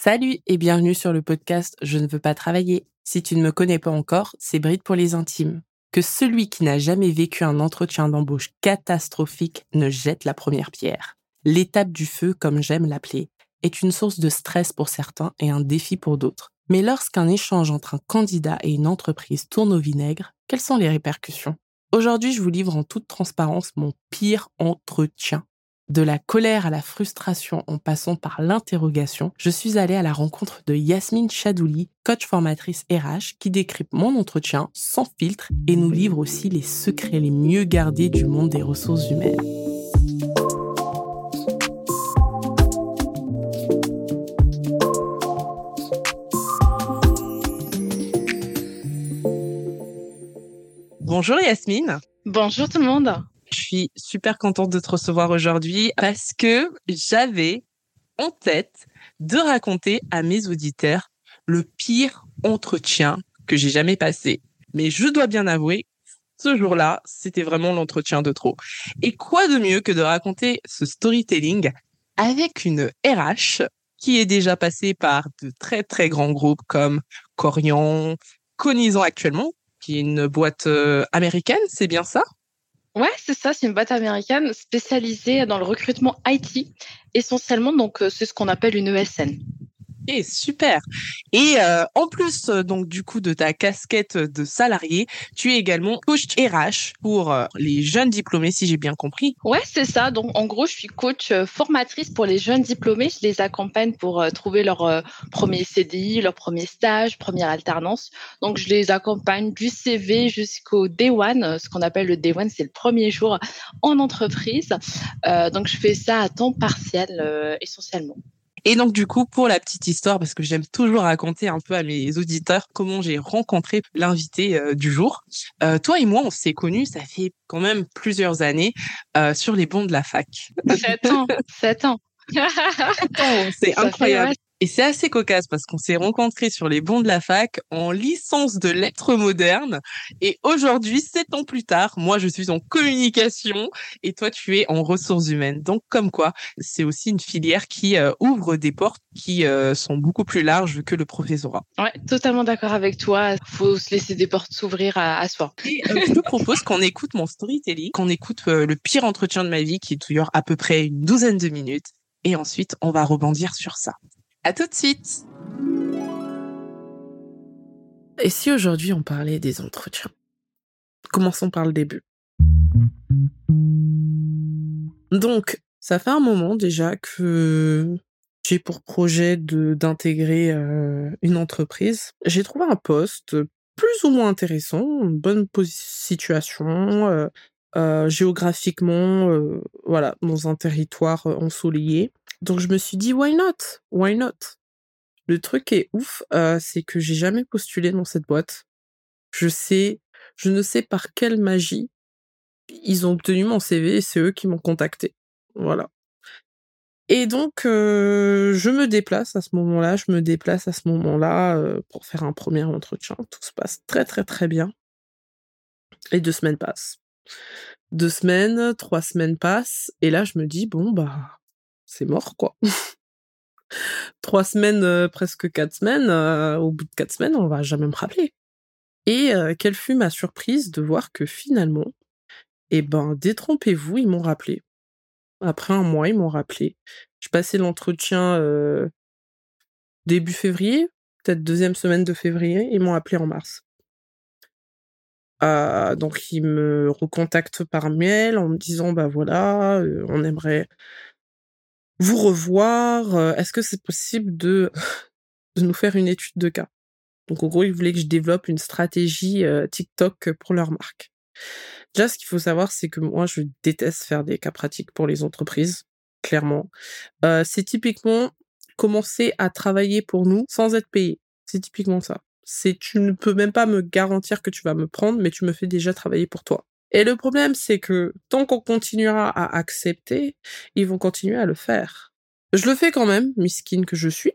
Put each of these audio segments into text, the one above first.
Salut et bienvenue sur le podcast Je ne veux pas travailler. Si tu ne me connais pas encore, c'est Bride pour les intimes. Que celui qui n'a jamais vécu un entretien d'embauche catastrophique ne jette la première pierre. L'étape du feu, comme j'aime l'appeler, est une source de stress pour certains et un défi pour d'autres. Mais lorsqu'un échange entre un candidat et une entreprise tourne au vinaigre, quelles sont les répercussions? Aujourd'hui, je vous livre en toute transparence mon pire entretien. De la colère à la frustration en passant par l'interrogation, je suis allée à la rencontre de Yasmine Chadouli, coach formatrice RH, qui décrypte mon entretien sans filtre et nous livre aussi les secrets les mieux gardés du monde des ressources humaines. Bonjour Yasmine. Bonjour tout le monde. Je suis super contente de te recevoir aujourd'hui parce que j'avais en tête de raconter à mes auditeurs le pire entretien que j'ai jamais passé. Mais je dois bien avouer, ce jour-là, c'était vraiment l'entretien de trop. Et quoi de mieux que de raconter ce storytelling avec une RH qui est déjà passée par de très très grands groupes comme Corian, Conisant actuellement, qui est une boîte euh, américaine, c'est bien ça? Ouais, c'est ça, c'est une boîte américaine spécialisée dans le recrutement IT, essentiellement, donc euh, c'est ce qu'on appelle une ESN. Super. Et euh, en plus euh, donc du coup de ta casquette de salarié, tu es également coach RH pour euh, les jeunes diplômés si j'ai bien compris. Ouais, c'est ça. Donc en gros, je suis coach formatrice pour les jeunes diplômés. Je les accompagne pour trouver leur premier CDI, leur premier stage, première alternance. Donc je les accompagne du CV jusqu'au day one. Ce qu'on appelle le day one, c'est le premier jour en entreprise. donc je fais ça à temps partiel essentiellement. Et donc du coup, pour la petite histoire, parce que j'aime toujours raconter un peu à mes auditeurs comment j'ai rencontré l'invité euh, du jour. Euh, toi et moi, on s'est connus, ça fait quand même plusieurs années euh, sur les bancs de la fac. Sept ans, sept ans. c'est incroyable. Et c'est assez cocasse parce qu'on s'est rencontrés sur les bancs de la fac en licence de lettres modernes. Et aujourd'hui, sept ans plus tard, moi, je suis en communication et toi, tu es en ressources humaines. Donc, comme quoi, c'est aussi une filière qui euh, ouvre des portes qui euh, sont beaucoup plus larges que le professorat. Ouais, totalement d'accord avec toi. Faut se laisser des portes s'ouvrir à, à, soi. Et, euh, je te propose qu'on écoute mon storytelling, qu'on écoute le pire entretien de ma vie qui dure à peu près une douzaine de minutes. Et ensuite, on va rebondir sur ça. À tout de suite. Et si aujourd'hui on parlait des entretiens? Commençons par le début. Donc, ça fait un moment déjà que j'ai pour projet d'intégrer euh, une entreprise. J'ai trouvé un poste plus ou moins intéressant, une bonne situation, euh, euh, géographiquement, euh, voilà, dans un territoire ensoleillé. Donc je me suis dit why not, why not? Le truc est ouf, euh, c'est que j'ai jamais postulé dans cette boîte. Je sais, je ne sais par quelle magie ils ont obtenu mon CV et c'est eux qui m'ont contacté. Voilà. Et donc euh, je me déplace à ce moment-là, je me déplace à ce moment-là euh, pour faire un premier entretien. Tout se passe très très très bien. Et deux semaines passent. Deux semaines, trois semaines passent, et là je me dis bon bah c'est mort, quoi. Trois semaines, euh, presque quatre semaines, euh, au bout de quatre semaines, on va jamais me rappeler. Et euh, quelle fut ma surprise de voir que finalement, eh ben, détrompez-vous, ils m'ont rappelé. Après un mois, ils m'ont rappelé. Je passais l'entretien début février, peut-être deuxième semaine de février, ils m'ont appelé en mars. Donc ils me recontactent par mail en me disant bah voilà, on aimerait vous revoir euh, Est-ce que c'est possible de, de nous faire une étude de cas? Donc, en gros, ils voulaient que je développe une stratégie euh, TikTok pour leur marque. Déjà, ce qu'il faut savoir, c'est que moi, je déteste faire des cas pratiques pour les entreprises, clairement. Euh, c'est typiquement commencer à travailler pour nous sans être payé. C'est typiquement ça. C'est tu ne peux même pas me garantir que tu vas me prendre, mais tu me fais déjà travailler pour toi. Et le problème, c'est que tant qu'on continuera à accepter, ils vont continuer à le faire. Je le fais quand même, miskin que je suis,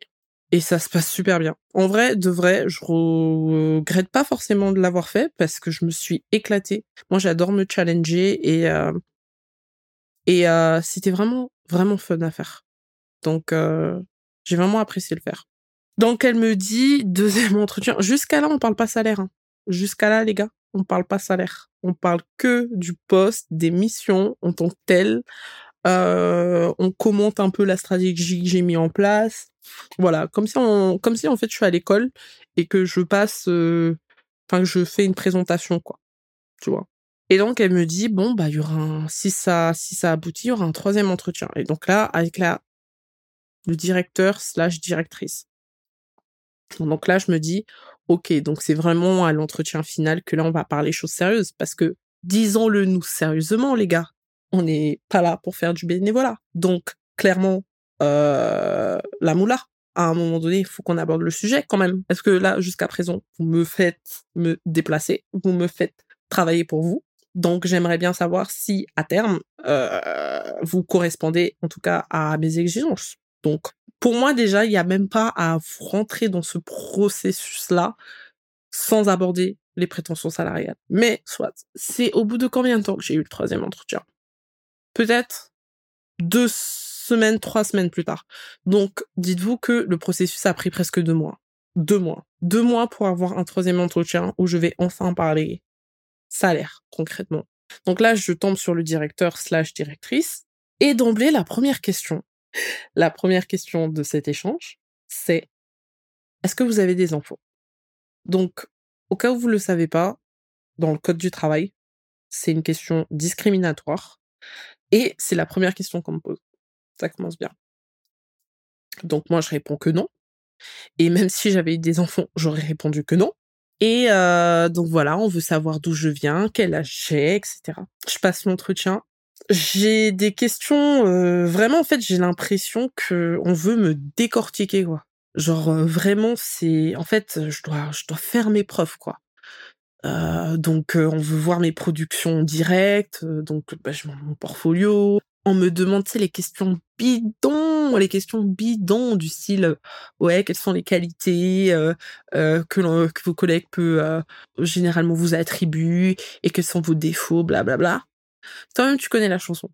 et ça se passe super bien. En vrai, de vrai, je regrette pas forcément de l'avoir fait parce que je me suis éclatée. Moi, j'adore me challenger et euh, et euh, c'était vraiment vraiment fun à faire. Donc euh, j'ai vraiment apprécié le faire. Donc elle me dit deuxième entretien. Jusqu'à là, on parle pas salaire. Hein. Jusqu'à là, les gars, on parle pas salaire. On parle que du poste, des missions en tant que telles. Euh, on commente un peu la stratégie que j'ai mis en place. Voilà, comme si en fait je suis à l'école et que je passe, euh, enfin que je fais une présentation quoi, tu vois? Et donc elle me dit bon bah il y aura si ça si ça aboutit il y aura un troisième entretien. Et donc là avec la le directeur slash directrice. Donc là je me dis ok donc c'est vraiment à l'entretien final que là on va parler choses sérieuses parce que disons-le nous sérieusement les gars on n'est pas là pour faire du bénévolat. Donc, clairement, euh, la moula, à un moment donné, il faut qu'on aborde le sujet quand même. Parce que là, jusqu'à présent, vous me faites me déplacer, vous me faites travailler pour vous. Donc, j'aimerais bien savoir si, à terme, euh, vous correspondez, en tout cas, à mes exigences. Donc, pour moi, déjà, il n'y a même pas à rentrer dans ce processus-là sans aborder les prétentions salariales. Mais, soit, c'est au bout de combien de temps que j'ai eu le troisième entretien? Peut-être deux semaines, trois semaines plus tard. Donc, dites-vous que le processus a pris presque deux mois. Deux mois. Deux mois pour avoir un troisième entretien où je vais enfin parler salaire, concrètement. Donc là, je tombe sur le directeur slash directrice. Et d'emblée, la première question, la première question de cet échange, c'est est-ce que vous avez des enfants? Donc, au cas où vous ne le savez pas, dans le code du travail, c'est une question discriminatoire et c'est la première question qu'on me pose. Ça commence bien. Donc moi, je réponds que non. Et même si j'avais eu des enfants, j'aurais répondu que non. Et euh, donc voilà, on veut savoir d'où je viens, quel âge j'ai, etc. Je passe l'entretien. J'ai des questions, vraiment en fait, j'ai l'impression que on veut me décortiquer quoi. Genre vraiment, c'est en fait, je dois, je dois faire mes preuves quoi. Donc on veut voir mes productions directes, donc bah, je mon portfolio. On me demande les questions bidons, les questions bidons du style ouais quelles sont les qualités que, que vos collègues peuvent généralement vous attribuer et quels sont vos défauts, blablabla. Toi-même tu connais la chanson.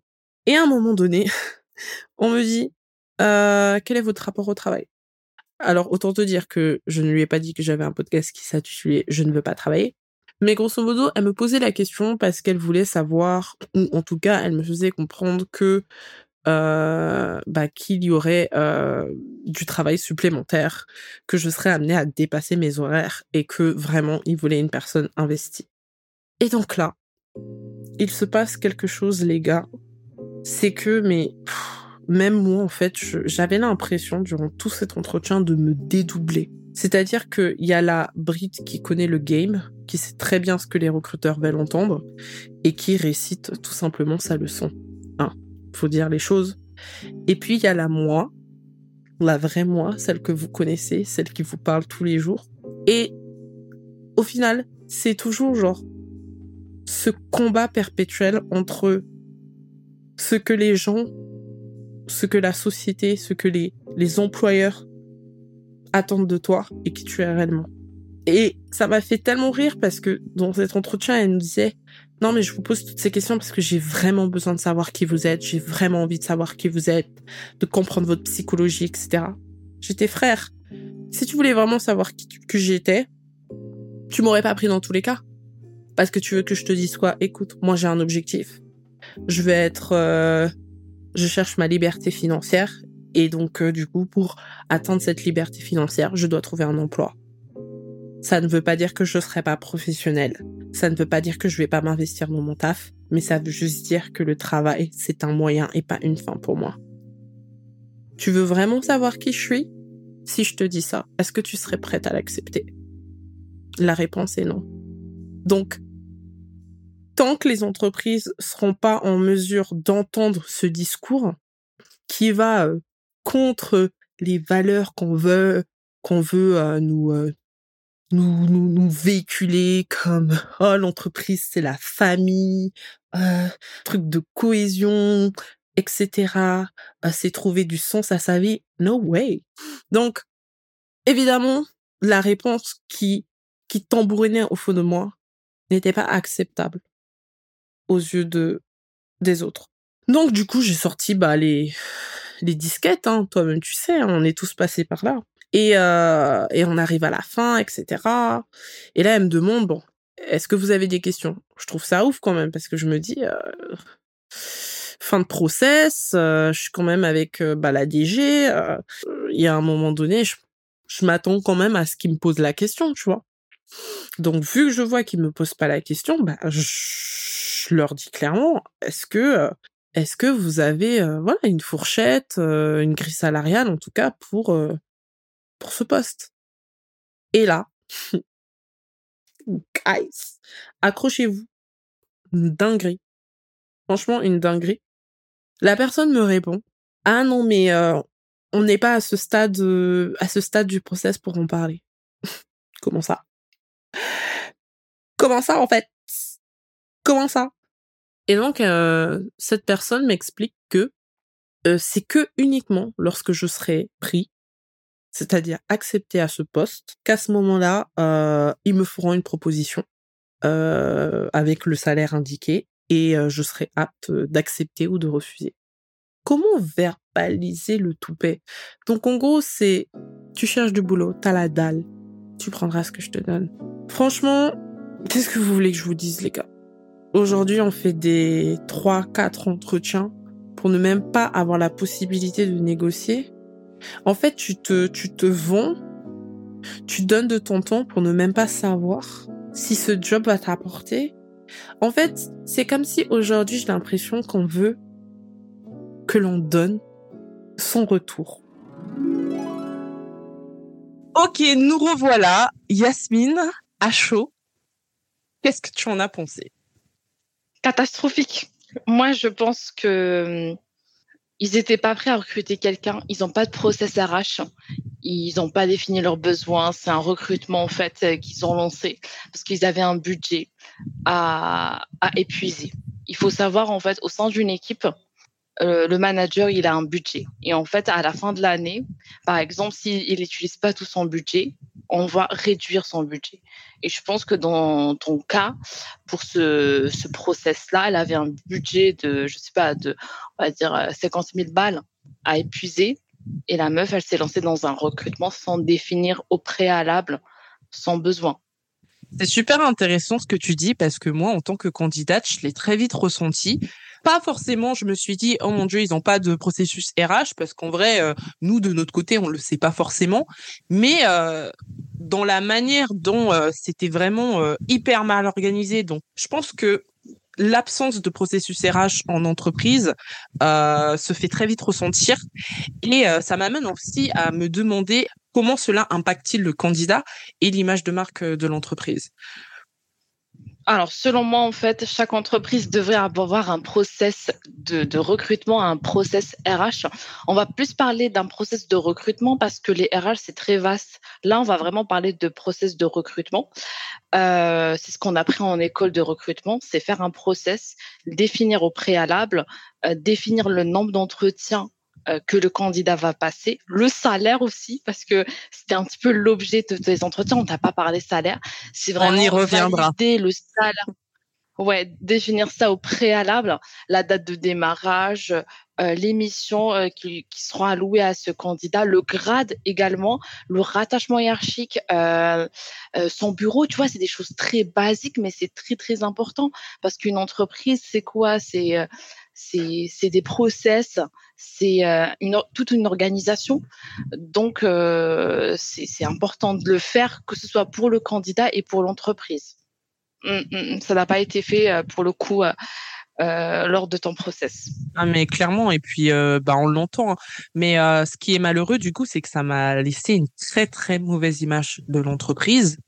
Et à un moment donné, on me dit quel est votre rapport au travail? Alors, autant te dire que je ne lui ai pas dit que j'avais un podcast qui s'intitulait Je ne veux pas travailler. Mais grosso modo, elle me posait la question parce qu'elle voulait savoir, ou en tout cas, elle me faisait comprendre que euh, bah, qu'il y aurait euh, du travail supplémentaire, que je serais amenée à dépasser mes horaires et que vraiment, il voulait une personne investie. Et donc là, il se passe quelque chose, les gars. C'est que, mais même moi, en fait, j'avais l'impression durant tout cet entretien de me dédoubler. C'est-à-dire qu'il y a la Brit qui connaît le game, qui sait très bien ce que les recruteurs veulent entendre, et qui récite tout simplement sa leçon. Hein, faut dire les choses. Et puis il y a la moi, la vraie moi, celle que vous connaissez, celle qui vous parle tous les jours. Et au final, c'est toujours genre ce combat perpétuel entre ce que les gens, ce que la société, ce que les, les employeurs attendre de toi et qui tu es réellement. Et ça m'a fait tellement rire parce que dans cet entretien, elle nous disait non mais je vous pose toutes ces questions parce que j'ai vraiment besoin de savoir qui vous êtes, j'ai vraiment envie de savoir qui vous êtes, de comprendre votre psychologie, etc. J'étais frère. Si tu voulais vraiment savoir qui que j'étais, tu m'aurais pas pris dans tous les cas. Parce que tu veux que je te dise quoi Écoute, moi j'ai un objectif. Je vais être, euh, je cherche ma liberté financière et donc, euh, du coup, pour atteindre cette liberté financière, je dois trouver un emploi. Ça ne veut pas dire que je ne serai pas professionnelle. Ça ne veut pas dire que je vais pas m'investir dans mon taf, mais ça veut juste dire que le travail, c'est un moyen et pas une fin pour moi. Tu veux vraiment savoir qui je suis? Si je te dis ça, est-ce que tu serais prête à l'accepter? La réponse est non. Donc, tant que les entreprises seront pas en mesure d'entendre ce discours, qui va euh, contre les valeurs qu'on veut qu'on veut euh, nous, euh, nous, nous nous véhiculer comme oh l'entreprise c'est la famille truc de cohésion etc c'est trouver du sens à sa vie. No way. Donc évidemment la réponse qui qui tambourinait au fond de moi n'était pas acceptable aux yeux de des autres donc du coup j'ai sorti bah les les disquettes, hein, toi-même tu sais, hein, on est tous passés par là. Et, euh, et on arrive à la fin, etc. Et là, elle me demande, bon, est-ce que vous avez des questions? Je trouve ça ouf quand même, parce que je me dis, euh, fin de process, euh, je suis quand même avec bah, la DG, il y a un moment donné, je, je m'attends quand même à ce qu'il me pose la question, tu vois. Donc, vu que je vois qu'il me pose pas la question, bah, je, je leur dis clairement, est-ce que, vous avez, voilà, une fourchette, une grille salariale, en tout cas, pour, ce poste? Et là, guys, accrochez-vous. Une dinguerie. Franchement, une dinguerie. La personne me répond, ah non, mais, on n'est pas à ce stade, à ce stade du process pour en parler. Comment ça? Comment ça, en fait? Comment ça? Et donc, euh, cette personne m'explique que euh, c'est que uniquement lorsque je serai pris, c'est-à-dire accepté à ce poste, qu'à ce moment-là, euh, ils me feront une proposition avec le salaire indiqué et je serai apte d'accepter ou de refuser. Comment verbaliser le toupet? Donc en gros, c'est tu cherches du boulot, t'as la dalle, tu prendras ce que je te donne. Franchement, qu'est-ce que vous voulez que je vous dise, les gars? Aujourd'hui, on fait des 3-4 entretiens pour ne même pas avoir la possibilité de négocier. En fait, tu te, tu te vends, tu donnes de ton temps pour ne même pas savoir si ce job va t'apporter. En fait, c'est comme si aujourd'hui, j'ai l'impression qu'on veut que l'on donne son retour. Ok, nous revoilà. Yasmine, à chaud. Qu'est-ce que tu en as pensé? Catastrophique. Moi, je pense que hum, ils n'étaient pas prêts à recruter quelqu'un. Ils n'ont pas de process RH. Ils n'ont pas défini leurs besoins. C'est un recrutement en fait euh, qu'ils ont lancé parce qu'ils avaient un budget à, épuiser. Il faut savoir en fait au sein d'une équipe, euh, le manager il a un budget et en fait à la fin de l'année, par exemple, s'il n'utilise pas tout son budget, on va réduire son budget. Et je pense que dans ton cas, pour ce, ce process-là, elle avait un budget de, je sais pas, de, on va dire, 50 000 balles à épuiser. Et la meuf, elle s'est lancée dans un recrutement sans définir au préalable son besoin. C'est super intéressant ce que tu dis parce que moi, en tant que candidate, je l'ai très vite ressenti. Pas forcément, je me suis dit, oh mon Dieu, ils n'ont pas de processus RH parce qu'en vrai, euh, nous, de notre côté, on le sait pas forcément. Mais euh, dans la manière dont euh, c'était vraiment euh, hyper mal organisé, donc je pense que l'absence de processus RH en entreprise euh, se fait très vite ressentir et euh, ça m'amène aussi à me demander comment cela impacte-t-il le candidat et l'image de marque de l'entreprise. Alors, selon moi, en fait, chaque entreprise devrait avoir un process de, recrutement, un process RH. On va plus parler d'un process de recrutement parce que les RH, c'est très vaste. Là, on va vraiment parler de process de recrutement. Euh, c'est ce qu'on apprend en école de recrutement, c'est faire un process, définir au préalable, euh, définir le nombre d'entretiens que le candidat va passer, le salaire aussi, parce que c'était un petit peu l'objet de tes entretiens. On t'a pas parlé salaire. C'est vraiment On y reviendra. le salaire. Ouais, définir ça au préalable, la date de démarrage, euh, les missions euh, qui, qui seront allouées à ce candidat, le grade également, le rattachement hiérarchique, euh, euh, son bureau, tu vois, c'est des choses très basiques, mais c'est très très important parce qu'une entreprise, c'est quoi? C'est euh, c'est c'est des process, c'est euh, une, toute une organisation. Donc, euh, c'est important de le faire, que ce soit pour le candidat et pour l'entreprise. Mm, mm, mm. Ça n'a pas été fait euh, pour le coup lors de ton process. Ah mais clairement et puis bah on l'entend hein. mais euh, ce qui est malheureux du coup c'est que ça m'a laissé une très très mauvaise image de l'entreprise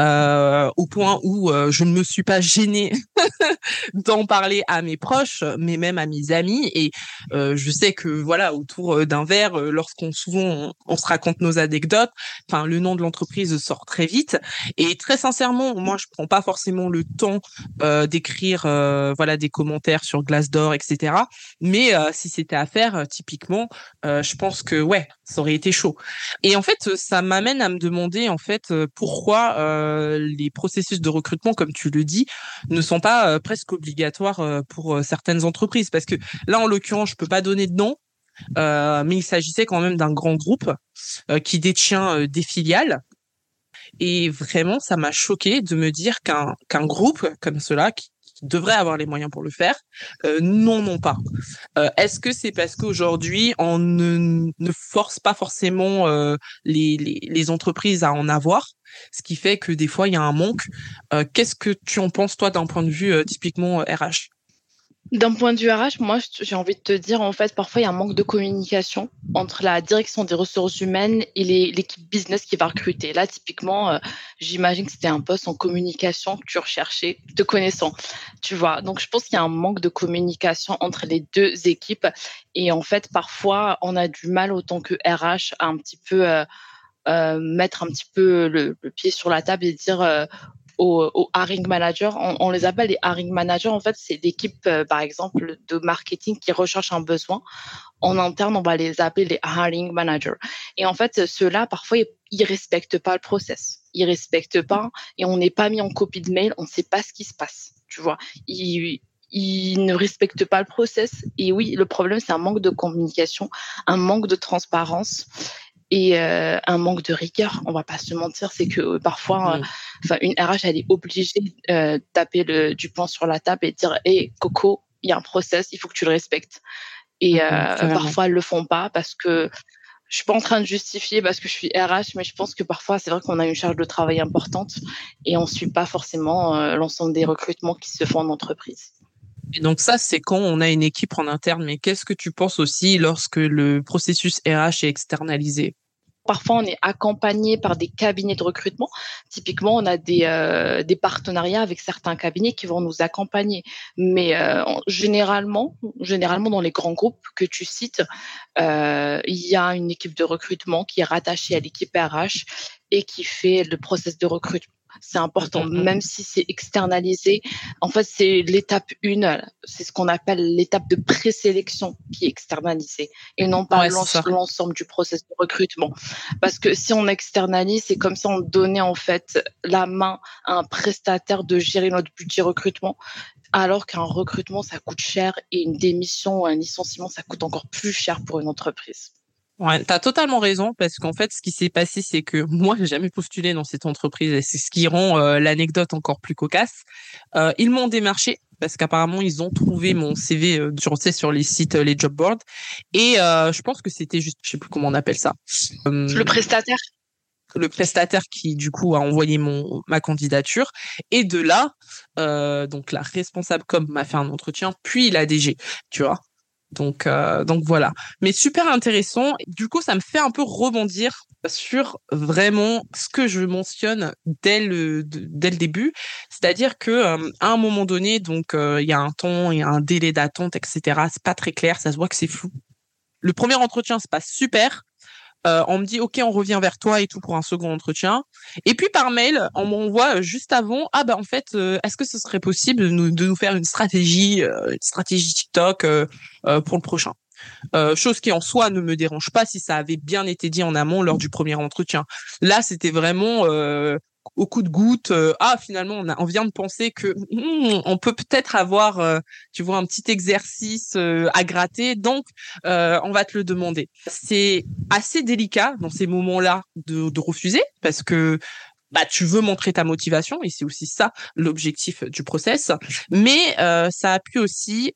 euh, au point où euh, je ne me suis pas gênée d'en parler à mes proches mais même à mes amis. Et euh, je sais que voilà autour euh, d'un verre euh, lorsqu'on souvent on, se raconte nos anecdotes enfin le nom de l'entreprise sort très vite. Et très sincèrement moi je prends pas forcément le temps euh, d'écrire voilà des commentaires sur Glassdoor etc mais si c'était à faire typiquement je pense que ouais ça aurait été chaud et en fait euh, ça m'amène à me demander en fait euh, pourquoi euh, les processus de recrutement comme tu le dis ne sont pas euh, presque obligatoires euh, pour euh, certaines entreprises parce que là en l'occurrence je peux pas donner de nom mais il s'agissait quand même d'un grand groupe qui détient des filiales. Et vraiment, ça m'a choqué de me dire qu'un qu'un groupe comme cela, devrait avoir les moyens pour le faire, euh, n'en ont pas. Est-ce que c'est parce qu'aujourd'hui, on ne, force pas forcément les, les, les entreprises à en avoir ce qui fait que des fois il y a un manque. Euh, qu'est-ce que tu en penses toi d'un point de vue euh, typiquement RH euh, d'un point de vue RH, moi, j'ai envie de te dire, en fait, parfois, il y a un manque de communication entre la direction des ressources humaines et l'équipe business qui va recruter. Là, typiquement, j'imagine que c'était un poste en communication que tu recherchais, te connaissant, tu vois. Donc, je pense qu'il y a un manque de communication entre les deux équipes. Et en fait, parfois, on a du mal, autant que RH, à un petit peu euh, mettre un petit peu le, pied sur la table et dire euh, aux, aux, hiring managers, on, les appelle les hiring managers, en fait, c'est l'équipe, euh, par exemple, de marketing qui recherche un besoin. En interne, on va les appeler les hiring managers. Et en fait, ceux-là, parfois, ils respectent pas le process. Ils respectent pas et on n'est pas mis en copie de mail, on ne sait pas ce qui se passe. Tu vois, ils, ils ne respectent pas le process. Et oui, le problème, c'est un manque de communication, un manque de transparence et euh, un manque de rigueur. On va pas se mentir, c'est que euh, parfois, euh, enfin, une RH, elle est obligée de taper le, du poing sur la table et dire, hé, Coco, il y a un process, il faut que tu le respectes. Et parfois, elles le font pas parce que je suis pas en train de justifier parce que je suis RH, mais je pense que parfois, c'est vrai qu'on a une charge de travail importante et on suit pas forcément l'ensemble des recrutements qui se font en entreprise. Et donc ça, c'est quand on a une équipe en interne. Mais qu'est-ce que tu penses aussi lorsque le processus RH est externalisé? Parfois, on est accompagné par des cabinets de recrutement. Typiquement, on a des, euh, partenariats avec certains cabinets qui vont nous accompagner. Mais euh, généralement, généralement dans les grands groupes que tu cites, euh, il y a une équipe de recrutement qui est rattachée à l'équipe RH et qui fait le process de recrutement c'est important, mmh, mmh. même si c'est externalisé. En fait, c'est l'étape une, c'est ce qu'on appelle l'étape de présélection qui est externalisée et non pas l'ensemble du processus de recrutement. Parce que si on externalise, c'est comme si on donnait en fait la main à un prestataire de gérer notre budget recrutement alors qu'un recrutement, ça coûte cher et une démission ou un licenciement, ça coûte encore plus cher pour une entreprise. Ouais, t'as totalement raison parce qu'en fait, ce qui s'est passé, c'est que moi, j'ai jamais postulé dans cette entreprise et c'est ce qui rend euh, l'anecdote encore plus cocasse. Euh, ils m'ont démarché parce qu'apparemment ils ont trouvé mon CV euh, sur, sur les sites, les job boards et je pense que c'était juste, je sais plus comment on appelle ça. le prestataire. Le prestataire qui du coup a envoyé mon ma candidature et de là, donc la responsable comme m'a fait un entretien, puis la DG, tu vois. Donc, euh, donc voilà. Mais super intéressant. Du coup, ça me fait un peu rebondir sur vraiment ce que je mentionne dès le dès le début, c'est-à-dire que euh, à un moment donné, donc euh, il y a un temps, il y a un délai d'attente, etc. C'est pas très clair, ça se voit que c'est flou. Le premier entretien se passe super. Euh, on me dit ok on revient vers toi et tout pour un second entretien et puis par mail on m'envoie euh, juste avant ah bah en fait euh, est-ce que ce serait possible de nous, de nous faire une stratégie une stratégie TikTok pour le prochain? Chose qui en soi ne me dérange pas si ça avait bien été dit en amont lors du premier entretien. Là, c'était vraiment au coup de goutte, euh, ah finalement on, a, on vient de penser que hmm, on peut peut-être avoir, euh, tu vois, un petit exercice euh, à gratter, donc on va te le demander. C'est assez délicat dans ces moments-là de, de refuser parce que bah tu veux montrer ta motivation et c'est aussi ça l'objectif du process, mais ça a pu aussi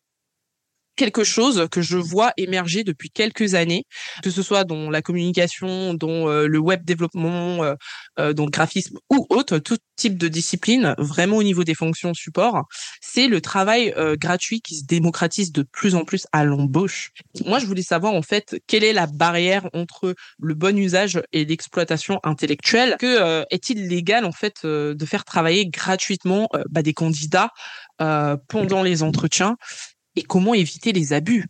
quelque chose que je vois émerger depuis quelques années, que ce soit dans la communication, dans euh, le web développement, euh, euh, dans le graphisme ou autre, tout type de discipline, vraiment au niveau des fonctions support, c'est le travail gratuit qui se démocratise de plus en plus à l'embauche. Moi, je voulais savoir en fait quelle est la barrière entre le bon usage et l'exploitation intellectuelle? Que est-il légal en fait de faire travailler gratuitement bah, des candidats pendant les entretiens? Et comment éviter les abus?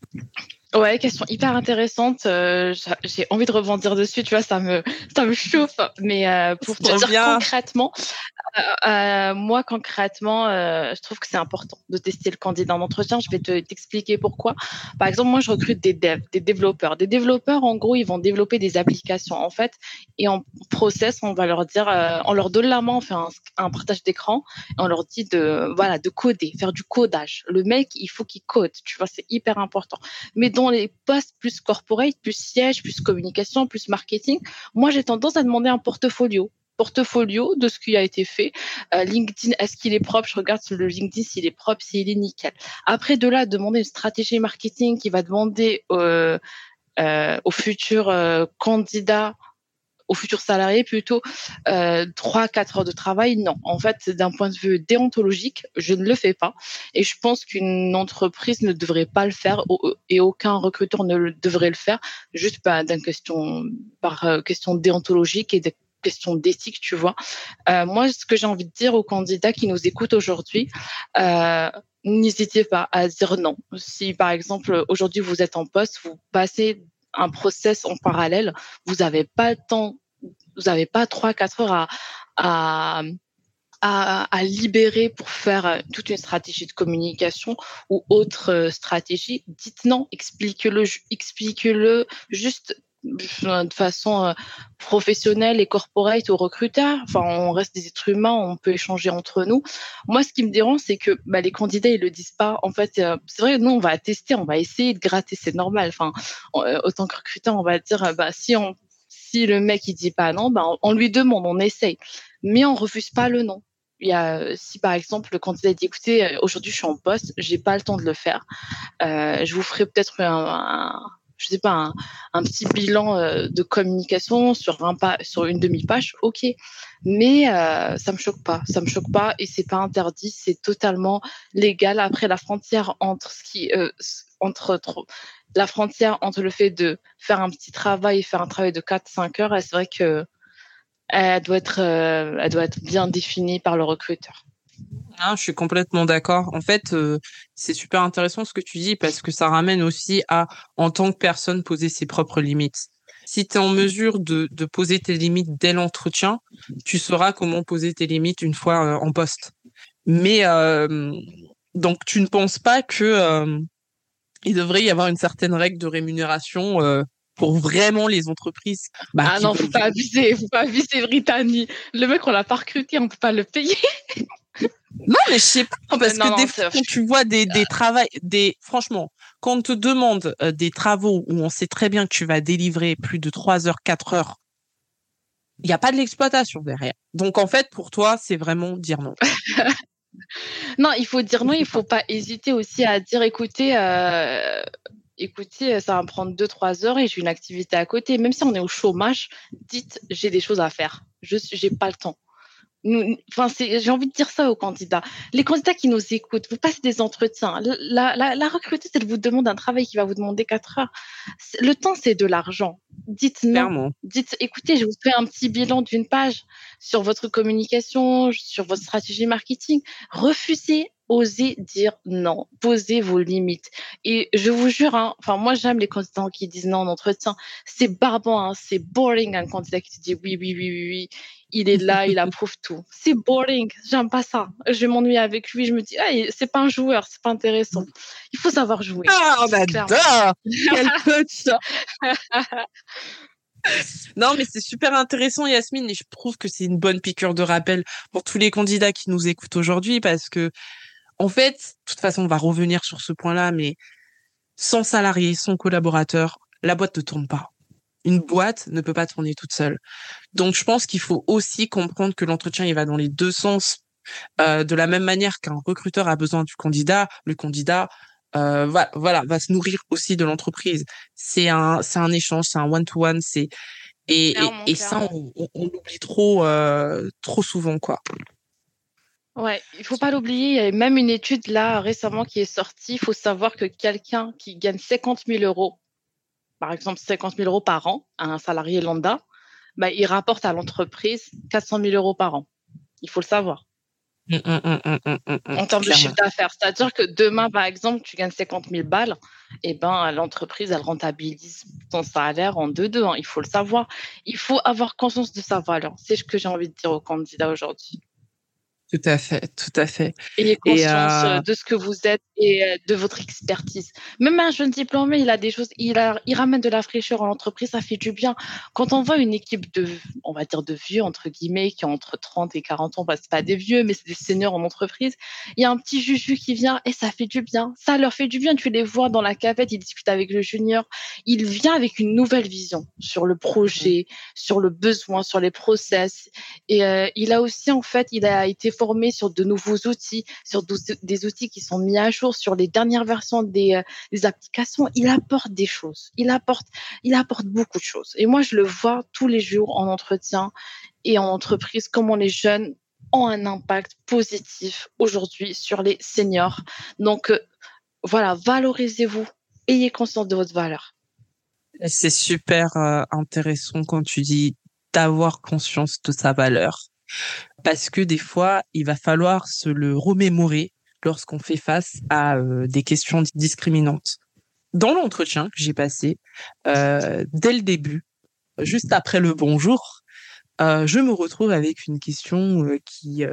Ouais, question hyper intéressante. Euh, j'ai envie de rebondir dessus, tu vois, ça me, ça me chauffe. Mais euh, pour te dire concrètement, euh, moi, concrètement, je trouve que c'est important de tester le candidat en entretien. Je vais te t'expliquer pourquoi. Par exemple, moi, je recrute des devs, des développeurs. Des développeurs, en gros, ils vont développer des applications, en fait. Et en process, on va leur dire, on leur donne la main, on fait un, un partage d'écran, et on leur dit de, voilà, de coder, faire du codage. Le mec, il faut qu'il code. Tu vois, c'est hyper important. Mais les postes plus corporate, plus siège, plus communication, plus marketing, moi, j'ai tendance à demander un portfolio portfolio de ce qui a été fait. Euh, LinkedIn, est-ce qu'il est propre? Je regarde sur le LinkedIn s'il est propre, s'il est nickel. Après de là, demander une stratégie marketing qui va demander euh, euh, aux futurs euh, candidats aux futurs salariés plutôt euh, 3-4 heures de travail, non. En fait, d'un point de vue déontologique, je ne le fais pas. Et je pense qu'une entreprise ne devrait pas le faire et aucun recruteur ne devrait le faire, juste bah, question, par euh, question déontologique et de question d'éthique, tu vois. Euh, moi, ce que j'ai envie de dire aux candidats qui nous écoutent aujourd'hui, euh, n'hésitez pas à dire non. Si, par exemple, aujourd'hui, vous êtes en poste, vous passez un process en parallèle, vous n'avez pas le temps, vous n'avez pas 3-4 heures à, libérer pour faire toute une stratégie de communication ou autre stratégie, dites non, expliquez-le, expliquez-le juste de façon euh, professionnelle et corporate aux recruteurs. Enfin, on reste des êtres humains, on peut échanger entre nous. Moi, ce qui me dérange, c'est que bah, les candidats, ils le disent pas. En fait, euh, c'est vrai, nous, on va tester, on va essayer de gratter, c'est normal. Enfin, euh, autant que recruteur, on va dire, bah, si on, si le mec il dit pas non, bah, on, lui demande, on essaye, mais on refuse pas le non. Il y a, si par exemple le candidat dit écoutez, aujourd'hui je suis en poste, j'ai pas le temps de le faire, euh, je vous ferai peut-être un, un je sais pas, un, petit bilan euh, de communication sur un pas, sur une demi-page, ok. Mais euh, ça me choque pas, ça me choque pas et c'est pas interdit, c'est totalement légal. Après la frontière entre ce qui, euh, entre la frontière entre le fait de faire un petit travail et faire un travail de 4-5 heures, c'est vrai que elle doit être, euh, elle doit être bien définie par le recruteur. Ah, je suis complètement d'accord. En fait, euh, c'est super intéressant ce que tu dis parce que ça ramène aussi à, en tant que personne, poser ses propres limites. Si tu es en mesure de, de, poser tes limites dès l'entretien, tu sauras comment poser tes limites une fois euh, en poste. Mais donc, tu ne penses pas que il devrait y avoir une certaine règle de rémunération pour vraiment les entreprises. Bah, ah non, faut pas abuser, faut pas abuser Brittany. Le mec, on l'a pas recruté, on peut pas le payer. Non, mais je sais pas, parce non, que non, des fois, quand tu vois des, des travaux, des, franchement, quand on te demande euh, des travaux où on sait très bien que tu vas délivrer plus de 3 heures, 4 heures, il n'y a pas de l'exploitation derrière. Donc, en fait, pour toi, c'est vraiment dire non. non, il faut dire non, il faut pas hésiter aussi à dire, écoutez, euh, écoutez, ça va me prendre 2-3 heures et j'ai une activité à côté. Même si on est au chômage, dites, j'ai des choses à faire. Je j'ai pas le temps enfin, j'ai envie de dire ça aux candidats. Les candidats qui nous écoutent, vous passez des entretiens. La, la, la recruteuse, elle vous demande un travail qui va vous demander quatre heures. Le temps, c'est de l'argent. Dites non. Clairement. Dites, écoutez, je vous fais un petit bilan d'une page sur votre communication, sur votre stratégie marketing. Refusez osez dire non, posez vos limites. Et je vous jure, hein, enfin moi j'aime les candidats qui disent non en entretien. C'est barbant, hein, c'est boring un candidat qui te dit oui, oui, oui, oui, oui. Il est là, il approuve tout. C'est boring, j'aime pas ça. Je m'ennuie avec lui, je me dis, ah, c'est pas un joueur, c'est pas intéressant. Il faut savoir jouer. Ah, on adore Quel coach non, mais c'est super intéressant, Yasmine, et je trouve que c'est une bonne piqûre de rappel pour tous les candidats qui nous écoutent aujourd'hui, parce que en fait, de toute façon, on va revenir sur ce point-là, mais sans salarié, sans collaborateur, la boîte ne tourne pas. Une boîte ne peut pas tourner toute seule. Donc, je pense qu'il faut aussi comprendre que l'entretien, il va dans les deux sens. Euh, de la même manière qu'un recruteur a besoin du candidat, le candidat euh, va, voilà, va se nourrir aussi de l'entreprise. C'est un, c'est un échange, c'est un one-to-one, c'est et, clairement, et, et ça, on, on, on l'oublie trop, euh, trop souvent, quoi. Ouais, il faut pas l'oublier. Il y a même une étude là récemment qui est sortie. Il faut savoir que quelqu'un qui gagne 50 000 euros, par exemple 50 000 euros par an, un salarié lambda, bah, il rapporte à l'entreprise 400 000 euros par an. Il faut le savoir. Mmh, mmh, mmh, en termes de chiffre d'affaires. C'est-à-dire que demain, par exemple, tu gagnes 50 000 balles, et eh ben, l'entreprise, elle rentabilise ton salaire en deux-deux. Hein. Il faut le savoir. Il faut avoir conscience de sa valeur. C'est ce que j'ai envie de dire aux candidats aujourd'hui. Tout à fait, tout à fait. Ayez conscience euh, de ce que vous êtes et euh, de votre expertise. Même un jeune diplômé, il a des choses, il, ramène de la fraîcheur en entreprise, ça fait du bien. Quand on voit une équipe de, on va dire de vieux, entre guillemets, qui ont entre 30 et 40 ans, bah, c'est pas des vieux, mais c'est des seniors en entreprise, il y a un petit juju qui vient et ça fait du bien. Ça leur fait du bien. Tu les vois dans la cafette, ils discutent avec le junior. Il vient avec une nouvelle vision sur le projet, sur le besoin, sur les process. Et euh, il a aussi, en fait, il a été formé sur de nouveaux outils, sur des outils qui sont mis à jour, sur les dernières versions des, euh, des applications. Il apporte des choses. Il apporte, il apporte beaucoup de choses. Et moi, je le vois tous les jours en entretien et en entreprise, comment les jeunes ont un impact positif aujourd'hui sur les seniors. Donc, euh, voilà, valorisez-vous, ayez conscience de votre valeur. C'est super euh, intéressant quand tu dis d'avoir conscience de sa valeur parce que des fois, il va falloir se le remémorer lorsqu'on fait face à euh, des questions discriminantes. Dans l'entretien que j'ai passé, euh, dès le début, juste après le bonjour, euh, je me retrouve avec une question qui,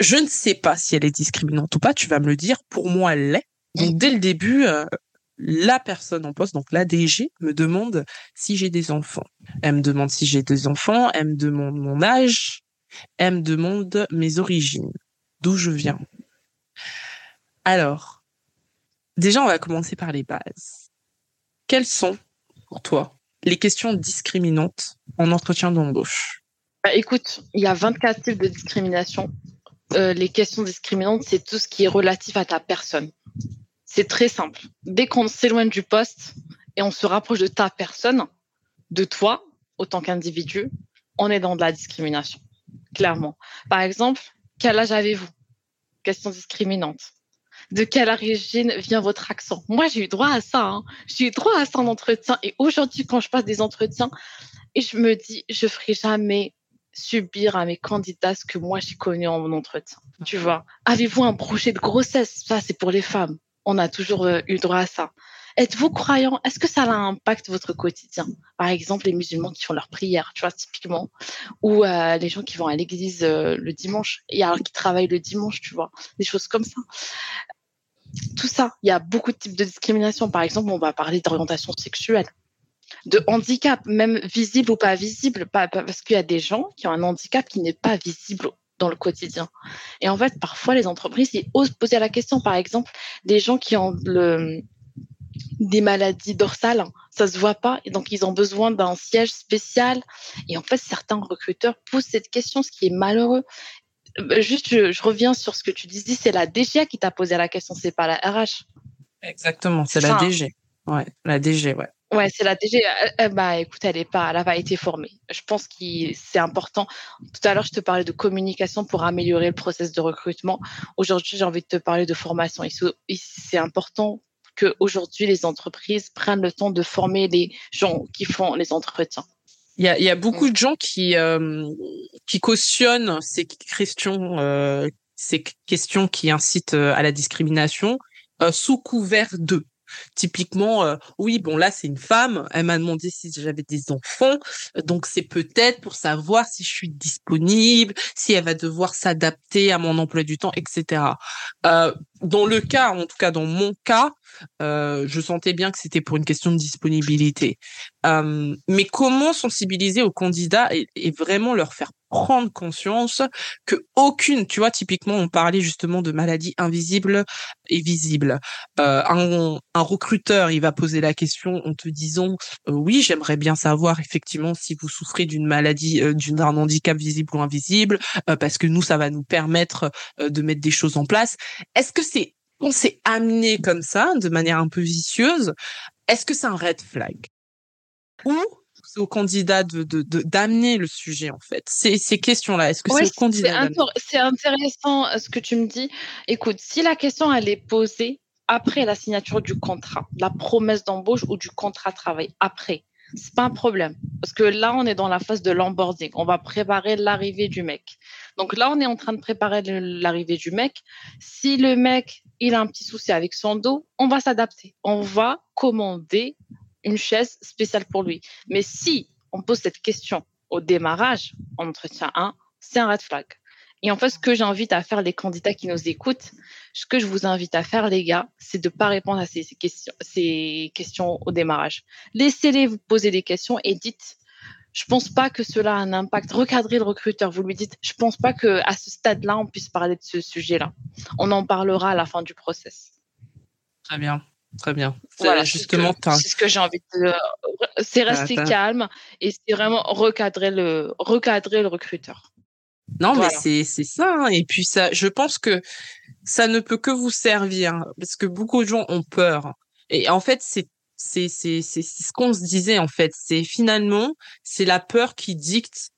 je ne sais pas si elle est discriminante ou pas, tu vas me le dire, pour moi elle l'est. Donc dès le début, la personne en poste, donc la DG, me demande si j'ai des enfants. Elle me demande si j'ai des enfants, elle me demande mon âge, elle me demande mes origines, d'où je viens. Alors, déjà, on va commencer par les bases. Quelles sont, pour toi, les questions discriminantes en entretien d'embauche? Bah, Écoute, il y a 24 types de discrimination. Euh, les questions discriminantes, c'est tout ce qui est relatif à ta personne. C'est très simple. Dès qu'on s'éloigne du poste et on se rapproche de ta personne, de toi, autant qu'individu, on est dans de la discrimination clairement. Par exemple, quel âge avez-vous? Question discriminante. De quelle origine vient votre accent Moi, j'ai eu droit à ça. Hein. J'ai eu droit à ça en entretien. Et aujourd'hui, quand je passe des entretiens, et je me dis, je ferai jamais subir à mes candidats ce que moi j'ai connu en mon entretien. Tu vois Avez-vous un projet de grossesse? Ça, c'est pour les femmes. On a toujours euh, eu droit à ça. Êtes-vous croyant? Est-ce que ça a un impact votre quotidien? Par exemple, les musulmans qui font leur prière, tu vois, typiquement, ou euh, les gens qui vont à l'église euh, le dimanche et alors qui travaillent le dimanche, tu vois, des choses comme ça. Tout ça, il y a beaucoup de types de discrimination. Par exemple, on va parler d'orientation sexuelle, de handicap, même visible ou pas visible, parce qu'il y a des gens qui ont un handicap qui n'est pas visible dans le quotidien. Et en fait, parfois, les entreprises, osent poser la question. Par exemple, des gens qui ont des maladies dorsales, ça se voit pas, et donc ils ont besoin d'un siège spécial. Et en fait, certains recruteurs posent cette question, ce qui est malheureux. Euh, juste, je, reviens sur ce que tu disais, c'est la DGA qui t'a posé la question, c'est pas la RH. Exactement, c'est la DG. Ouais, la DG, ouais. Ouais, c'est la DG. bah, écoute, elle est pas, elle a pas été formée. Je pense que c'est important. Tout à l'heure, je te parlais de communication pour améliorer le process de recrutement. Aujourd'hui, j'ai envie de te parler de formation. C'est important qu'aujourd'hui, les entreprises prennent le temps de former les gens qui font les entretiens. Il y a, y a beaucoup mm. de gens qui, euh, qui cautionnent ces questions, euh, ces questions qui incitent euh, à la discrimination sous couvert d'eux. Typiquement, euh, oui, bon là c'est une femme, elle m'a demandé si j'avais des enfants, donc c'est peut-être pour savoir si je suis disponible, si elle va devoir s'adapter à mon emploi du temps, etc. Euh, dans le cas, en tout cas dans mon cas, euh, je sentais bien que c'était pour une question de disponibilité. Mais comment sensibiliser aux candidats et, et, vraiment leur faire prendre conscience que aucune, tu vois, typiquement, on parlait justement de maladies invisibles et visibles. Euh, un, un, recruteur, il va poser la question en te disant, euh, oui, j'aimerais bien savoir effectivement si vous souffrez d'une maladie, euh, d'un handicap visible ou invisible, euh, parce que nous, ça va nous permettre de mettre des choses en place. Est-ce que c'est on s'est amené comme ça, de manière un peu vicieuse, est-ce que c'est un red flag? Ou c'est au candidat de d'amener le sujet en fait ces, ces questions-là Est-ce que c'est au candidat C'est intéressant euh, ce que tu me dis. Écoute, si la question elle est posée après la signature du contrat, la promesse d'embauche ou du contrat de travail, après, c'est pas un problème parce que là on est dans la phase de l'onboarding. On va préparer l'arrivée du mec. Donc là on est en train de préparer l'arrivée du mec. Si le mec il a un petit souci avec son dos, on va s'adapter. On va commander une chaise spéciale pour lui. Mais si on pose cette question au démarrage, en entretien 1, c'est un red flag. Et en fait, ce que j'invite à faire les candidats qui nous écoutent, ce que je vous invite à faire, les gars, c'est de ne pas répondre à ces questions, ces questions au démarrage. Laissez-les vous poser des questions et dites, je pense pas que cela a un impact. Recadrez le recruteur. Vous lui dites, je pense pas que à ce stade-là, on puisse parler de ce sujet-là. On en parlera à la fin du process. Très bien. Très bien. Voilà, justement, c'est ce que j'ai envie de. C'est rester calme et c'est vraiment recadrer le, recadrer le recruteur. Non, mais c'est ça. Hein. Et puis ça, je pense que ça ne peut que vous servir parce que beaucoup de gens ont peur. Et en fait, c'est c'est ce qu'on se disait en fait. C'est finalement c'est la peur qui dicte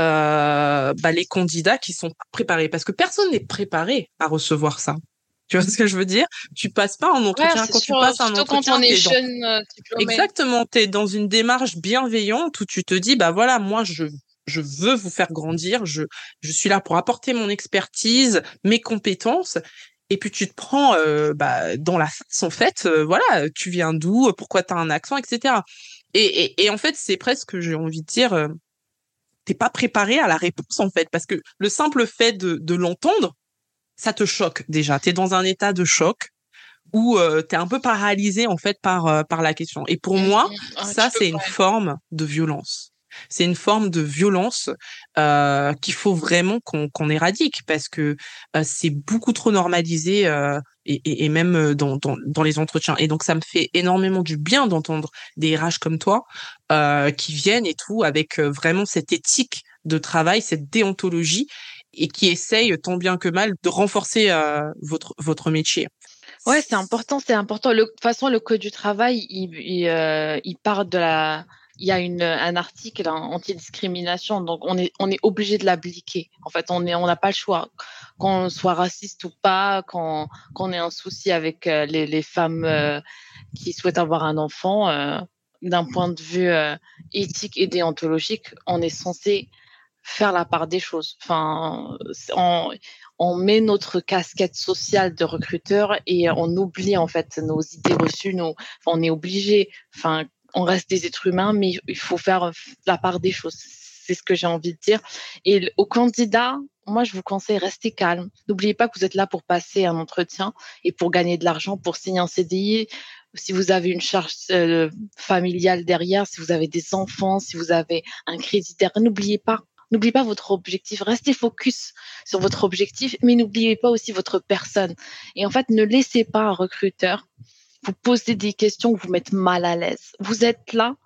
euh, bah, les candidats qui sont préparés parce que personne n'est préparé à recevoir ça. Tu vois ce que je veux dire? Tu passes pas en entretien quand tu passes un entretien. Quand on est jeune, euh, Exactement, tu es dans une démarche bienveillante où tu te dis bah voilà, moi je je veux vous faire grandir, je je suis là pour apporter mon expertise, mes compétences et puis tu te prends euh, bah, dans la face en fait, euh, voilà, tu viens d'où, pourquoi tu as un accent, etc. Et, et, et en fait, c'est presque, j'ai envie de dire, euh, t'es pas préparé à la réponse en fait, parce que le simple fait de, de l'entendre, ça te choque déjà. Tu es dans un état de choc où euh, tu es un peu paralysé en fait par euh, par la question. Et pour moi, ah, ça c'est une forme de violence. C'est une forme de violence euh, qu'il faut vraiment qu'on qu'on éradique parce que euh, c'est beaucoup trop normalisé euh, et, et, et, même dans, dans, dans, les entretiens. Et donc ça me fait énormément du bien d'entendre des RH comme toi qui viennent et tout avec vraiment cette éthique de travail, cette déontologie et qui essaye tant bien que mal de renforcer euh, votre votre métier. Ouais, c'est important, c'est important. de toute façon, le code du travail, il, il, euh, part de la. Il y a une, un article anti-discrimination, donc on est, on est obligé de l'appliquer. En fait, on est, on n'a pas le choix. Qu'on soit raciste ou pas, qu'on qu'on ait un souci avec euh, les, les femmes qui souhaitent avoir un enfant, d'un point de vue éthique et déontologique, on est censé faire la part des choses. Enfin, on, on, met notre casquette sociale de recruteur et on oublie en fait nos idées reçues. Nos, on est obligé. Enfin, on reste des êtres humains, mais il faut faire la part des choses. C'est ce que j'ai envie de dire. Et aux candidats, moi, je vous conseille rester calme. N'oubliez pas que vous êtes là pour passer un entretien et pour gagner de l'argent, pour signer un CDI. Si vous avez une charge euh, familiale derrière, si vous avez des enfants, si vous avez un crédit derrière, n'oubliez pas N'oubliez pas votre objectif. Restez focus sur votre objectif, mais n'oubliez pas aussi votre personne. Et en fait, ne laissez pas un recruteur vous poser des questions vous mettre mal à l'aise. Vous êtes là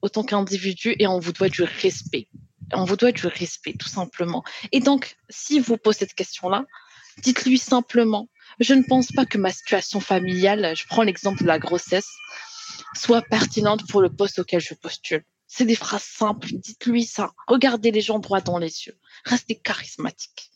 autant qu'individu et on vous doit du respect. On vous doit du respect, tout simplement. Et donc, si vous posez cette question-là, dites-lui simplement, je ne pense pas que ma situation familiale, je prends l'exemple de la grossesse, soit pertinente pour le poste auquel je postule. C'est des phrases simples. Dites-lui ça. Regardez les gens droit dans les yeux. Restez charismatique.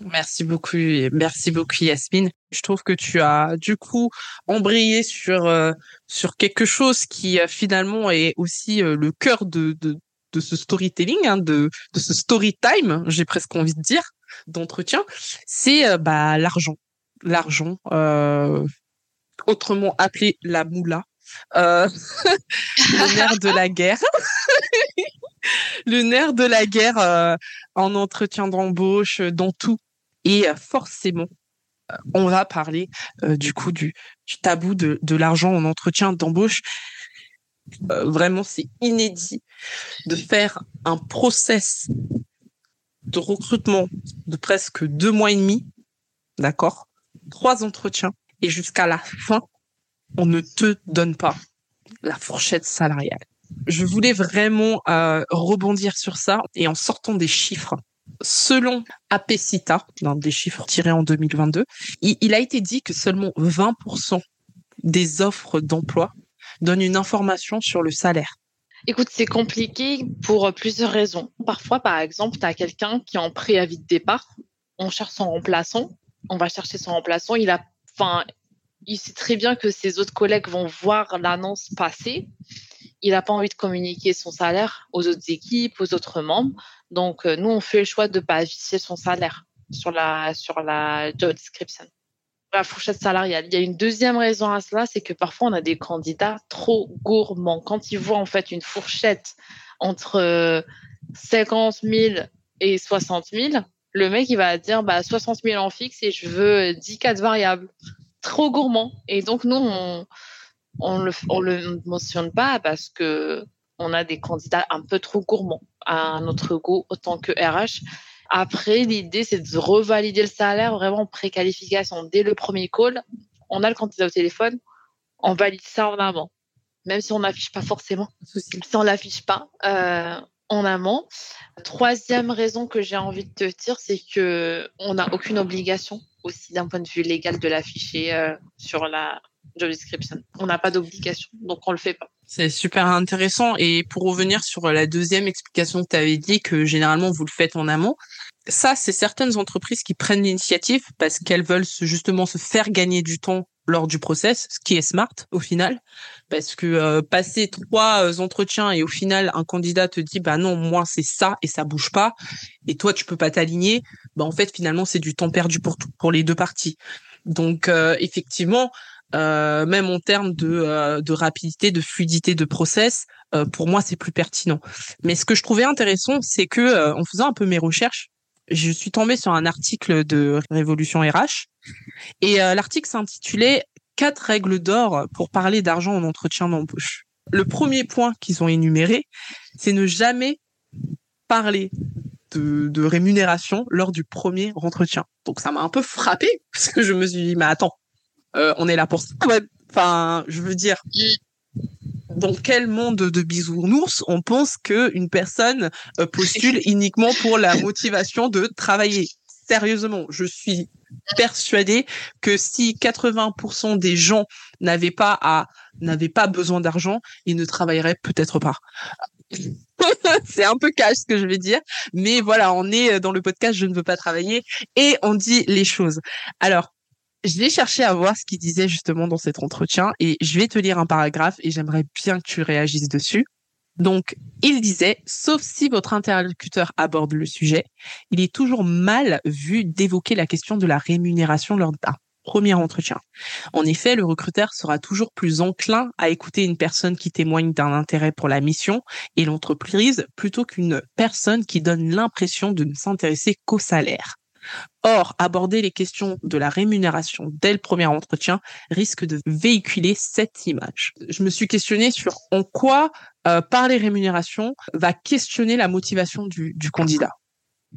Merci beaucoup, merci beaucoup Yasmine. Je trouve que tu as du coup embrayé sur euh, sur quelque chose qui euh, finalement est aussi euh, le cœur de, de, de ce storytelling, hein, de de ce story time, j'ai presque envie de dire, d'entretien. C'est bah l'argent, l'argent, autrement appelé la moula. Euh, le nerf de la guerre. le nerf de la guerre euh, en entretien d'embauche, dans tout. Et euh, forcément, on va parler du coup du, du tabou de, de l'argent en entretien d'embauche. vraiment, c'est inédit de faire un process de recrutement de presque deux mois et demi, d'accord? Trois entretiens et jusqu'à la fin on ne te donne pas la fourchette salariale. Je voulais vraiment euh, rebondir sur ça et en sortant des chiffres. Selon Apecita, dans des chiffres tirés en 2022, il, a été dit que seulement 20% des offres d'emploi donnent une information sur le salaire. Écoute, c'est compliqué pour plusieurs raisons. Parfois, par exemple, tu as quelqu'un qui est en préavis de départ, on cherche son remplaçant, on va chercher son remplaçant, il a, enfin, il sait très bien que ses autres collègues vont voir l'annonce passer. Il n'a pas envie de communiquer son salaire aux autres équipes, aux autres membres. Donc, euh, nous, on fait le choix de ne pas afficher son salaire sur la, sur la job description. La fourchette salariale. Il y a une deuxième raison à cela, c'est que parfois, on a des candidats trop gourmands. Quand ils voient en fait une fourchette entre 50 000 et 60 000, Le mec, il va dire bah, 60 000 en fixe et je veux 10 cas de variables. Trop gourmand. Et donc, nous, on on le, on le mentionne pas parce que on a des candidats un peu trop gourmands à notre goût autant que RH. Après, l'idée, c'est de revalider le salaire vraiment préqualification dès le premier call. On a le candidat au téléphone, on valide ça en amont, même si on n'affiche pas forcément. Si on l'affiche pas euh, en amont. Troisième raison que j'ai envie de te dire, c'est que on n'a aucune obligation aussi d'un point de vue légal de l'afficher euh, sur la job description. On n'a pas d'obligation, donc on le fait pas. C'est super intéressant. Et pour revenir sur la deuxième explication que tu avais dit que généralement vous le faites en amont, ça, c'est certaines entreprises qui prennent l'initiative parce qu'elles veulent justement se faire gagner du temps lors du process, ce qui est smart au final, parce que euh, passer trois euh, entretiens et au final un candidat te dit bah non moi c'est ça et ça bouge pas et toi tu peux pas t'aligner, bah en fait finalement c'est du temps perdu pour pour les deux parties. Donc euh, effectivement euh, même en termes de, euh, de rapidité, de fluidité de process, pour moi c'est plus pertinent. Mais ce que je trouvais intéressant, c'est que en faisant un peu mes recherches, je suis tombée sur un article de Révolution RH et l'article s'intitulait quatre règles d'or pour parler d'argent en entretien d'embauche. Le premier point qu'ils ont énuméré, c'est ne jamais parler de, de, rémunération lors du premier entretien. Donc ça m'a un peu frappé parce que je me suis dit mais attends, euh, on est là pour ça. Enfin, je veux dire, dans quel monde de bisounours on pense que une personne euh, postule uniquement pour la motivation de travailler? Sérieusement, je suis persuadée que si 80% des gens n'avaient pas à n'avaient pas besoin d'argent, ils ne travailleraient peut-être pas. c'est un peu cash ce que je vais dire, mais voilà, on est dans le podcast Je ne veux pas travailler et on dit les choses. Alors, je vais chercher à voir ce qu'il disait justement dans cet entretien et je vais te lire un paragraphe et j'aimerais bien que tu réagisses dessus. Donc, il disait, sauf si votre interlocuteur aborde le sujet, il est toujours mal vu d'évoquer la question de la rémunération lors d'un premier entretien. En effet, le recruteur sera toujours plus enclin à écouter une personne qui témoigne d'un intérêt pour la mission et l'entreprise plutôt qu'une personne qui donne l'impression de ne s'intéresser qu'au salaire. Or, aborder les questions de la rémunération dès le premier entretien risque de véhiculer cette image. Je me suis questionnée sur en quoi euh, parler rémunération va questionner la motivation du, du candidat.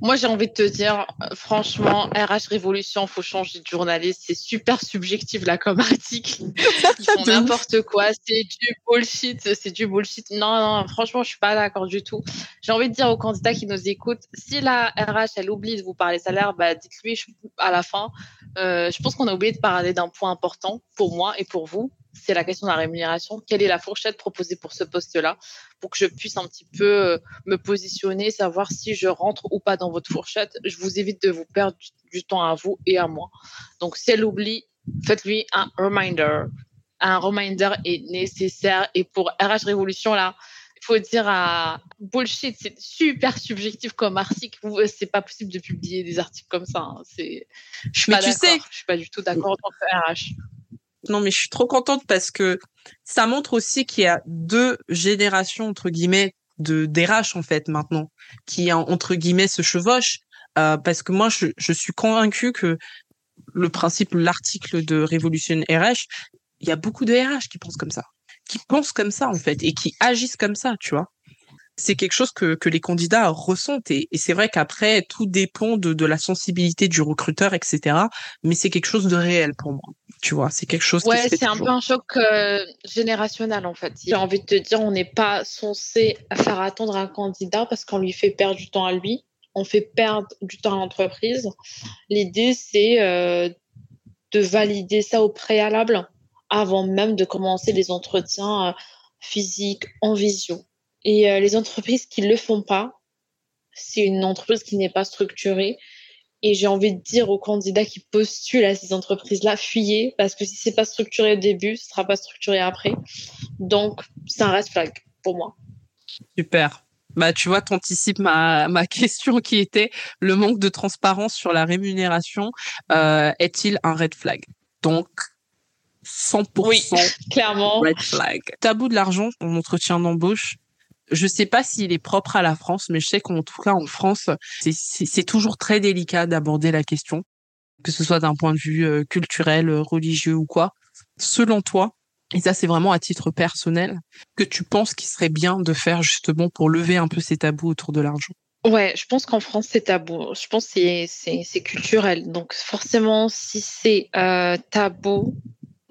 Moi, j'ai envie de te dire, franchement, RH Révolution, faut changer de journaliste. C'est super subjectif, là, comme article. Ils font n'importe quoi. C'est du bullshit. C'est du bullshit. Non, non, franchement, je suis pas d'accord du tout. J'ai envie de dire aux candidats qui nous écoutent, si la RH, elle oublie de vous parler salaire, bah, dites-lui à la fin. Euh, je pense qu'on a oublié de parler d'un point important pour moi et pour vous c'est la question de la rémunération. Quelle est la fourchette proposée pour ce poste-là? Pour que je puisse un petit peu euh, me positionner, savoir si je rentre ou pas dans votre fourchette. Je vous évite de vous perdre du, temps à vous et à moi. Donc, si elle oublie, faites-lui un reminder. Un reminder est nécessaire. Et pour RH Révolution, là, il faut dire à bullshit, c'est super subjectif comme article. C'est pas possible de publier des articles comme ça. Hein. C'est, je suis pas. Je suis pas du tout d'accord en tant que RH. Non, mais je suis trop contente parce que ça montre aussi qu'il y a deux générations entre guillemets de DRH en fait maintenant qui entre guillemets se chevauchent. Euh, parce que moi je, suis convaincue que le principe l'article de Révolution RH il y a beaucoup de RH qui pensent comme ça qui pensent comme ça en fait et qui agissent comme ça tu vois c'est quelque chose que, que les candidats ressentent. Et, c'est vrai qu'après, tout dépend de, de la sensibilité du recruteur, etc. Mais c'est quelque chose de réel pour moi. Tu vois, c'est quelque chose. Ouais, c'est un peu un choc euh, générationnel en fait. J'ai envie de te dire, on n'est pas censé faire attendre un candidat parce qu'on lui fait perdre du temps à lui. On fait perdre du temps à l'entreprise. L'idée, c'est euh, de valider ça au préalable avant même de commencer les entretiens euh, physiques en visio. Et euh, les entreprises qui ne le font pas, c'est une entreprise qui n'est pas structurée. Et j'ai envie de dire aux candidats qui postulent à ces entreprises-là, fuyez, parce que si c'est pas structuré au début, ce sera pas structuré après. Donc, c'est un red flag pour moi. Super. Bah, tu vois, t'anticipes ma, ma question qui était le manque de transparence sur la rémunération euh, est-il un red flag? Donc, 100% oui, clairement. red flag. Tabou de l'argent en entretien d'embauche, Je sais pas s'il est propre à la France, mais je sais qu'en tout cas en France, c'est toujours très délicat d'aborder la question, que ce soit d'un point de vue euh, culturel, religieux ou quoi. Selon toi, et ça c'est vraiment à titre personnel, que tu penses qu'il serait bien de faire justement pour lever un peu ces tabous autour de l'argent? Ouais, je pense qu'en France c'est tabou. Je pense que c'est culturel. Donc forcément, si c'est euh, tabou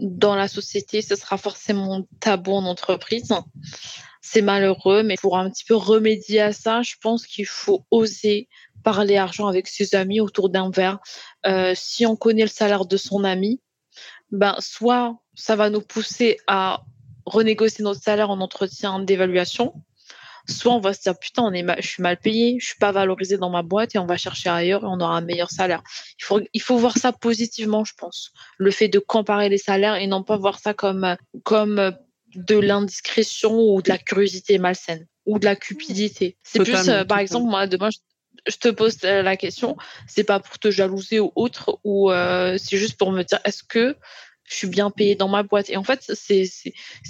dans la société, ce sera forcément tabou en entreprise. C'est malheureux, mais pour un petit peu remédier à ça, je pense qu'il faut oser parler argent avec ses amis autour d'un verre. Euh, si on connaît le salaire de son ami, ben soit ça va nous pousser à renégocier notre salaire en entretien d'évaluation, soit on va se dire putain, on est je suis mal payé, je suis pas valorisé dans ma boîte et on va chercher ailleurs et on aura un meilleur salaire. Il faut, il faut voir ça positivement, je pense. Le fait de comparer les salaires et non pas voir ça comme, comme de l'indiscrétion ou de la curiosité malsaine ou de la cupidité. C'est plus, euh, par exemple, moi, demain, je, te pose euh, la question, c'est pas pour te jalouser ou autre, ou euh, c'est juste pour me dire, est-ce que je suis bien payé dans ma boîte? Et en fait, c'est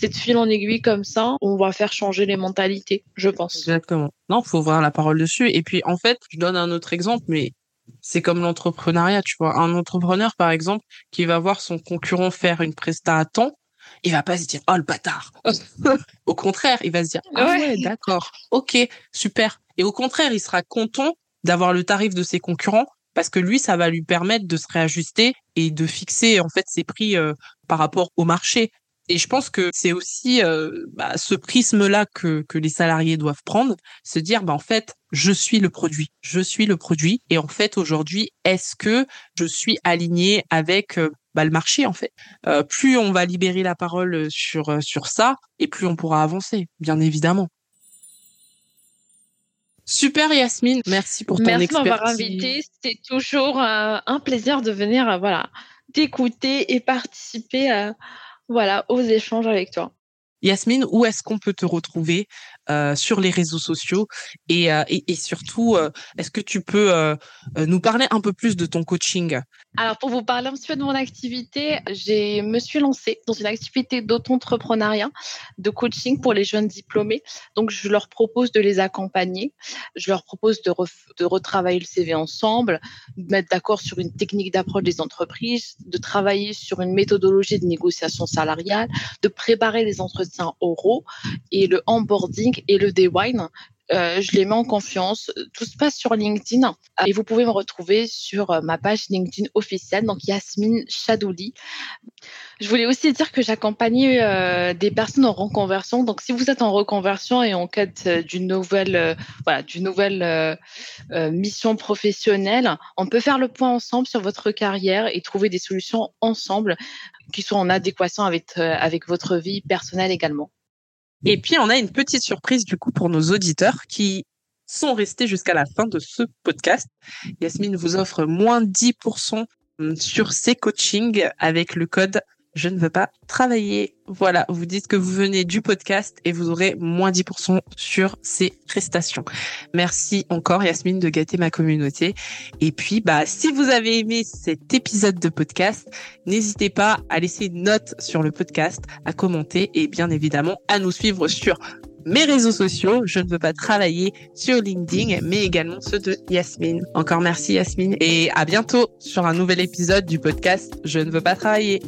de fil en aiguille comme ça, on va faire changer les mentalités, je pense. Exactement. Non, faut voir la parole dessus. Et puis, en fait, je donne un autre exemple, mais c'est comme l'entrepreneuriat, tu vois. Un entrepreneur, par exemple, qui va voir son concurrent faire une presta à temps, il va pas se dire oh le bâtard. au contraire, il va se dire ah ouais d'accord, ok, super. Et au contraire, il sera content d'avoir le tarif de ses concurrents parce que lui, ça va lui permettre de se réajuster et de fixer en fait ses prix euh, par rapport au marché. Et je pense que c'est aussi euh, bah, ce prisme-là que, que les salariés doivent prendre, se dire, bah, en fait, je suis le produit, je suis le produit. Et en fait, aujourd'hui, est-ce que je suis aligné avec euh, bah, le marché, en fait Plus on va libérer la parole sur, sur ça, et plus on pourra avancer, bien évidemment. Super Yasmine, merci pour ton merci expertise. Merci m'avoir invité. C'était toujours euh, un plaisir de venir, euh, voilà, t'écouter et participer, euh, voilà, aux échanges avec toi. Yasmine, où est-ce qu'on peut te retrouver euh, sur les réseaux sociaux et, euh, et, et, surtout, euh, est-ce que tu peux euh, nous parler un peu plus de ton coaching? Alors, pour vous parler un petit peu de mon activité, je me suis lancée dans une activité d'auto-entrepreneuriat, de coaching pour les jeunes diplômés. Donc, je leur propose de les accompagner, je leur propose de, de retravailler le CV ensemble, de mettre d'accord sur une technique d'approche des entreprises, de travailler sur une méthodologie de négociation salariale, de préparer les entretiens oraux et le onboarding et le day. Euh, je les mets en confiance. Tout se passe sur LinkedIn et vous pouvez me retrouver sur euh, ma page LinkedIn officielle, donc Yasmine Chadouli. Je voulais aussi dire que j'accompagne euh, des personnes en reconversion. Donc, si vous êtes en reconversion et en quête d'une nouvelle, voilà, d'une nouvelle mission professionnelle, on peut faire le point ensemble sur votre carrière et trouver des solutions ensemble qui sont en adéquation avec, avec votre vie personnelle également. Et puis, on a une petite surprise du coup pour nos auditeurs qui sont restés jusqu'à la fin de ce podcast. Yasmine vous offre moins 10% sur ses coachings avec le code je ne veux pas travailler. Voilà, vous dites que vous venez du podcast et vous aurez moins 10% sur ces prestations. Merci encore Yasmine de gâter ma communauté. Et puis, bah, si vous avez aimé cet épisode de podcast, n'hésitez pas à laisser une note sur le podcast, à commenter et bien évidemment à nous suivre sur mes réseaux sociaux. Je ne veux pas travailler sur LinkedIn, mais également ceux de Yasmine. Encore merci Yasmine et à bientôt sur un nouvel épisode du podcast Je ne veux pas travailler.